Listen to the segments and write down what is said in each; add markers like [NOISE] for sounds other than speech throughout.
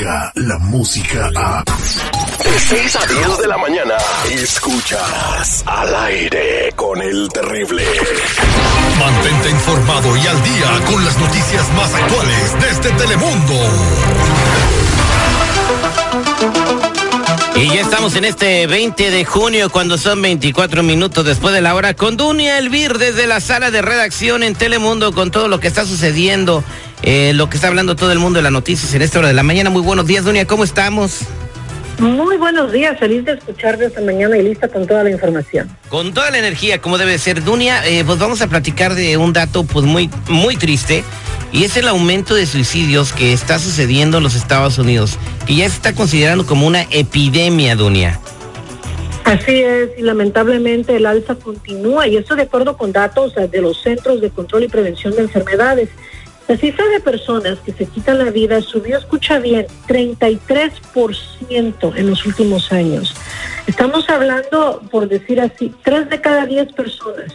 la música a... De 6 a 10 de la mañana, escuchas al aire con el terrible. Mantente informado y al día con las noticias más actuales desde Telemundo. Y ya estamos en este 20 de junio, cuando son 24 minutos después de la hora, con Dunia Elvir desde la sala de redacción en Telemundo, con todo lo que está sucediendo, eh, lo que está hablando todo el mundo de las noticias en esta hora de la mañana. Muy buenos días, Dunia, ¿cómo estamos? Muy buenos días, feliz de escucharte esta mañana y lista con toda la información. Con toda la energía, como debe ser. Dunia, eh, pues vamos a platicar de un dato pues muy, muy triste y es el aumento de suicidios que está sucediendo en los Estados Unidos, que ya se está considerando como una epidemia, Dunia. Así es, y lamentablemente el alza continúa, y esto de acuerdo con datos de los Centros de Control y Prevención de Enfermedades. La cifra de personas que se quitan la vida subió, escucha bien, 33% en los últimos años. Estamos hablando, por decir así, tres de cada diez personas.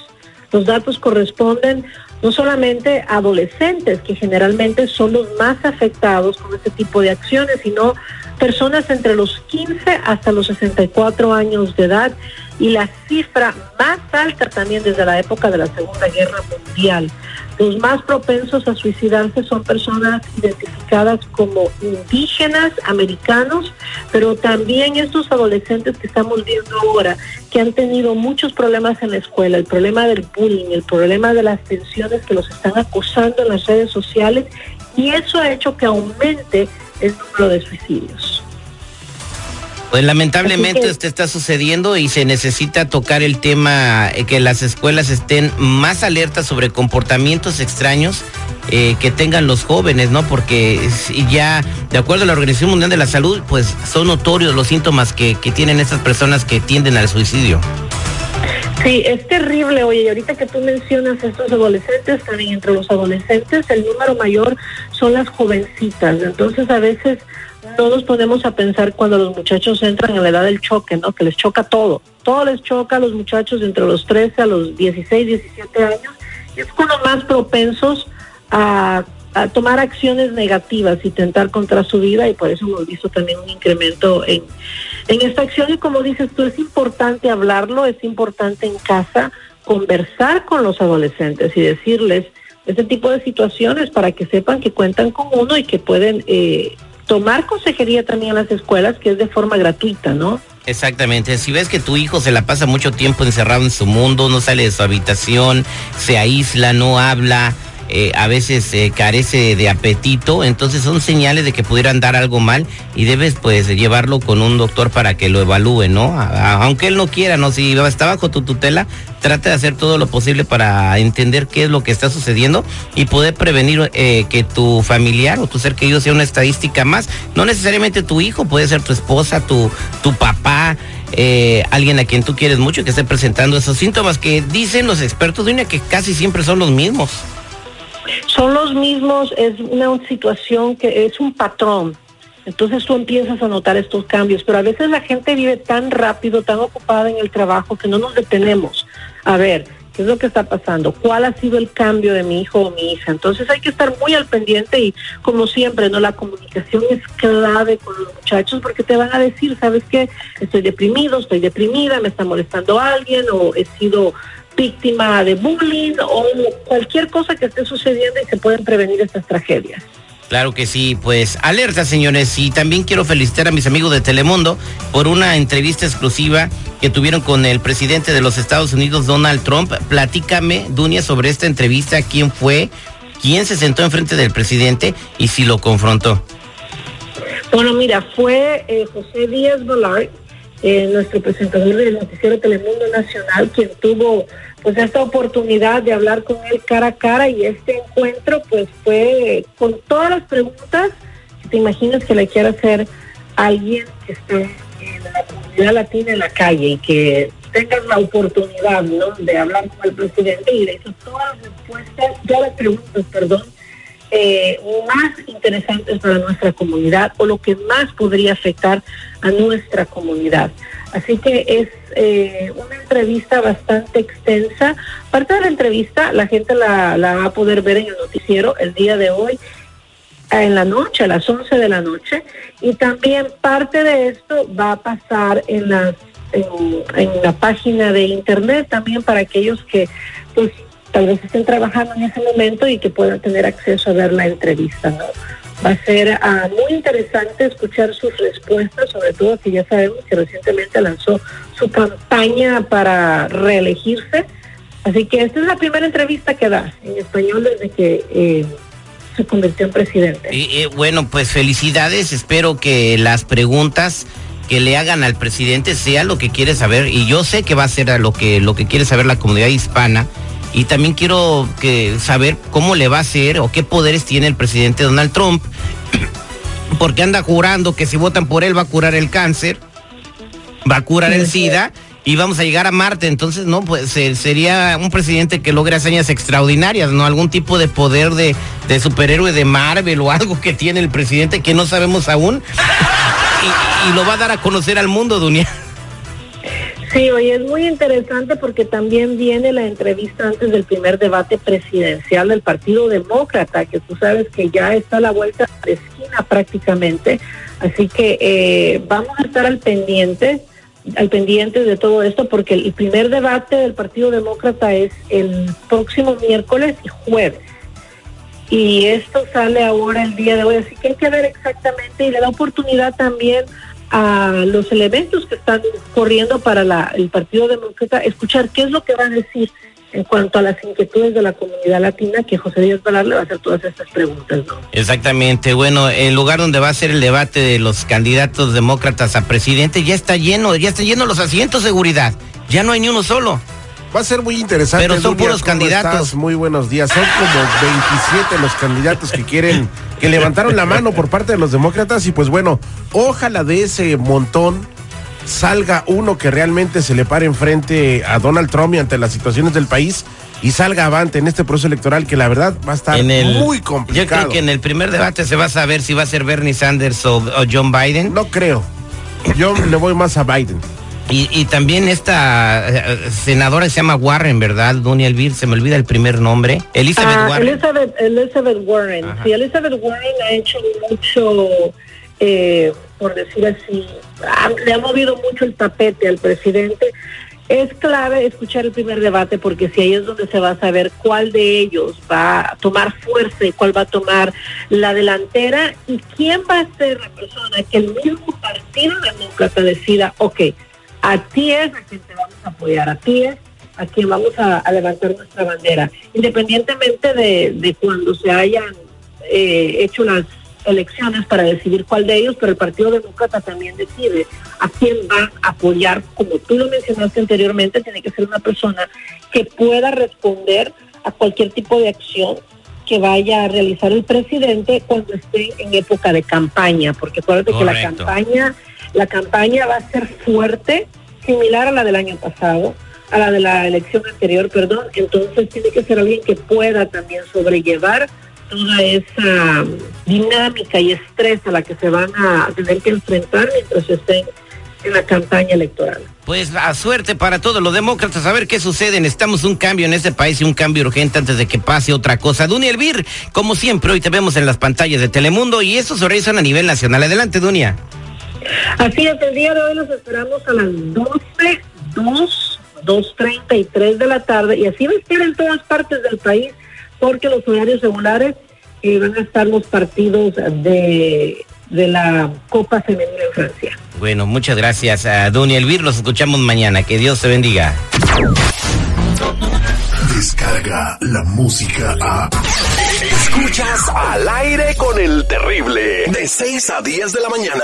Los datos corresponden no solamente a adolescentes, que generalmente son los más afectados con este tipo de acciones, sino personas entre los 15 hasta los 64 años de edad y la cifra más alta también desde la época de la Segunda Guerra Mundial. Los más propensos a suicidarse son personas identificadas como indígenas, americanos, pero también estos adolescentes que estamos viendo ahora, que han tenido muchos problemas en la escuela, el problema del bullying, el problema de las tensiones que los están acosando en las redes sociales, y eso ha hecho que aumente el número de suicidios. Pues lamentablemente esto está sucediendo y se necesita tocar el tema eh, que las escuelas estén más alertas sobre comportamientos extraños eh, que tengan los jóvenes, ¿no? Porque ya, de acuerdo a la Organización Mundial de la Salud, pues son notorios los síntomas que, que tienen estas personas que tienden al suicidio. Sí, es terrible, oye, y ahorita que tú mencionas estos adolescentes, también entre los adolescentes el número mayor son las jovencitas, entonces a veces no nos ponemos a pensar cuando los muchachos entran en la edad del choque, ¿no? Que les choca todo, todo les choca a los muchachos entre los 13 a los 16, 17 años, y es cuando más propensos a tomar acciones negativas y tentar contra su vida y por eso hemos visto también un incremento en, en esta acción. Y como dices tú, es importante hablarlo, es importante en casa conversar con los adolescentes y decirles este tipo de situaciones para que sepan que cuentan con uno y que pueden eh, tomar consejería también en las escuelas, que es de forma gratuita, ¿no? Exactamente, si ves que tu hijo se la pasa mucho tiempo encerrado en su mundo, no sale de su habitación, se aísla, no habla, eh, a veces eh, carece de apetito, entonces son señales de que pudieran dar algo mal y debes pues llevarlo con un doctor para que lo evalúe, ¿no? aunque él no quiera, ¿no? Si está bajo tu tutela, trata de hacer todo lo posible para entender qué es lo que está sucediendo y poder prevenir eh, que tu familiar o tu ser querido sea una estadística más. No necesariamente tu hijo, puede ser tu esposa, tu, tu papá, alguien a quien tú quieres mucho que esté presentando esos síntomas que dicen los expertos de una que casi siempre son los mismos son los mismos, es una situación que es un patrón. Entonces tú empiezas a notar estos cambios, pero a veces la gente vive tan rápido, tan ocupada en el trabajo que no nos detenemos a ver qué es lo que está pasando, cuál ha sido el cambio de mi hijo o mi hija. Entonces hay que estar muy al pendiente y como siempre, no la comunicación es clave con los muchachos porque te van a decir, ¿sabes qué? Estoy deprimido, estoy deprimida, me está molestando alguien o he sido víctima de bullying o cualquier cosa que esté sucediendo y se pueden prevenir estas tragedias. Claro que sí, pues alerta señores y también quiero felicitar a mis amigos de Telemundo por una entrevista exclusiva que tuvieron con el presidente de los Estados Unidos, Donald Trump. Platícame, Dunia, sobre esta entrevista, quién fue, quién se sentó enfrente del presidente y si lo confrontó. Bueno, mira, fue eh, José Díaz Balart, eh, nuestro presentador del noticiero Telemundo Nacional, quien tuvo pues esta oportunidad de hablar con él cara a cara y este encuentro pues fue con todas las preguntas que te imaginas que le quiera hacer alguien que esté en la comunidad latina en la calle y que tengas la oportunidad ¿no? de hablar con el presidente y le hizo todas las respuestas, todas las preguntas, perdón, eh, más interesantes para nuestra comunidad o lo que más podría afectar a nuestra comunidad. Así que es eh, una entrevista bastante extensa. Parte de la entrevista la gente la, va a poder ver en el noticiero el día de hoy. en la noche, a las 11 de la noche, y también parte de esto va a pasar en las en, la página de internet también para aquellos que pues tal vez estén trabajando en ese momento y que puedan tener acceso a ver la entrevista, ¿no? Va a ser ah, muy interesante escuchar sus respuestas, sobre todo que ya sabemos que recientemente lanzó su campaña para reelegirse. Así que esta es la primera entrevista que da en español desde que eh, se convirtió en presidente. Y, bueno, pues felicidades. Espero que las preguntas que le hagan al presidente sea lo que quiere saber y yo sé que va a ser lo que lo que quiere saber la comunidad hispana y también quiero que saber cómo le va a hacer o qué poderes tiene el presidente Donald Trump, [CLEARS THROAT] porque anda jurando que si votan por él va a curar el cáncer, va a curar el SIDA y vamos a llegar a Marte. Entonces, no, pues sería un presidente que logre hazañas extraordinarias, ¿no? Algún tipo de poder de, de superhéroe de Marvel o algo que tiene el presidente que no sabemos aún. Y, y lo va a dar a conocer al mundo, Dunia. Sí, hoy es muy interesante porque también viene la entrevista antes del primer debate presidencial del Partido Demócrata, que tú sabes que ya está a la vuelta de esquina prácticamente. Así que eh, vamos a estar al pendiente, al pendiente de todo esto, porque el primer debate del Partido Demócrata es el próximo miércoles y jueves. Y esto sale ahora el día de hoy, así que hay que ver exactamente y le da oportunidad también a los elementos que están corriendo para el Partido Demócrata, escuchar qué es lo que va a decir en cuanto a las inquietudes de la comunidad latina, que José Díaz Valar le va a hacer todas estas preguntas. Exactamente. Bueno, el lugar donde va a ser el debate de los candidatos demócratas a presidente ya está lleno, ya está lleno los asientos seguridad. Ya no hay ni uno solo. Va a ser muy interesante. Pero son puros candidatos. Muy buenos días. Son como 27 los candidatos que quieren, que levantaron la mano por parte de los demócratas. Y pues bueno, ojalá de ese montón salga uno que realmente se le pare enfrente a Donald Trump y ante las situaciones del país y salga avante en este proceso electoral que la verdad va a estar muy complicado. Yo creo que en el primer debate se va a saber si va a ser Bernie Sanders o John Biden. No creo. Yo le voy más a Biden. Y, también esta eh, senadora se llama Warren, ¿verdad? Doña Elvir, se me olvida el primer nombre. Elizabeth ah, Warren. Elizabeth, Warren. Sí, Elizabeth Warren ha hecho mucho, eh, por decir así, le ha movido mucho el tapete al presidente. Es clave escuchar el primer debate porque si ahí es donde se va a saber cuál de ellos va a tomar fuerza y cuál va a tomar la delantera y quién va a ser la persona que el mismo partido demócrata decida, ok, a ti es a quien te vamos a apoyar, a ti es a quien vamos a, levantar nuestra bandera, independientemente de, cuando se hayan eh, hecho las elecciones para decidir cuál de ellos, pero el Partido Demócrata también decide a quién va a apoyar, como tú lo mencionaste anteriormente, tiene que ser una persona que pueda responder a cualquier tipo de acción que vaya a realizar el presidente cuando esté en época de campaña, porque acuérdate que la campaña la campaña va a ser fuerte, similar a la del año pasado, a la de la elección anterior, perdón. Entonces tiene que ser alguien que pueda también sobrellevar toda esa dinámica y estrés a la que se van a tener que enfrentar mientras estén en la campaña electoral. Pues a suerte para todos los demócratas, a ver qué sucede. Necesitamos un cambio en este país y un cambio urgente antes de que pase otra cosa. Dunia Elvir, como siempre, hoy te vemos en las pantallas de Telemundo y eso se realizan a nivel nacional. Adelante, Dunia. Así es, el día de hoy los esperamos a las 12, 2, 2.33 de la tarde y así va a estar en todas partes del país porque los horarios regulares eh, van a estar los partidos de, de la Copa Femenina en Francia. Bueno, muchas gracias a Dunia Elvir, los escuchamos mañana, que Dios te bendiga. Descarga la música a... Escuchas al aire con el terrible, de 6 a 10 de la mañana.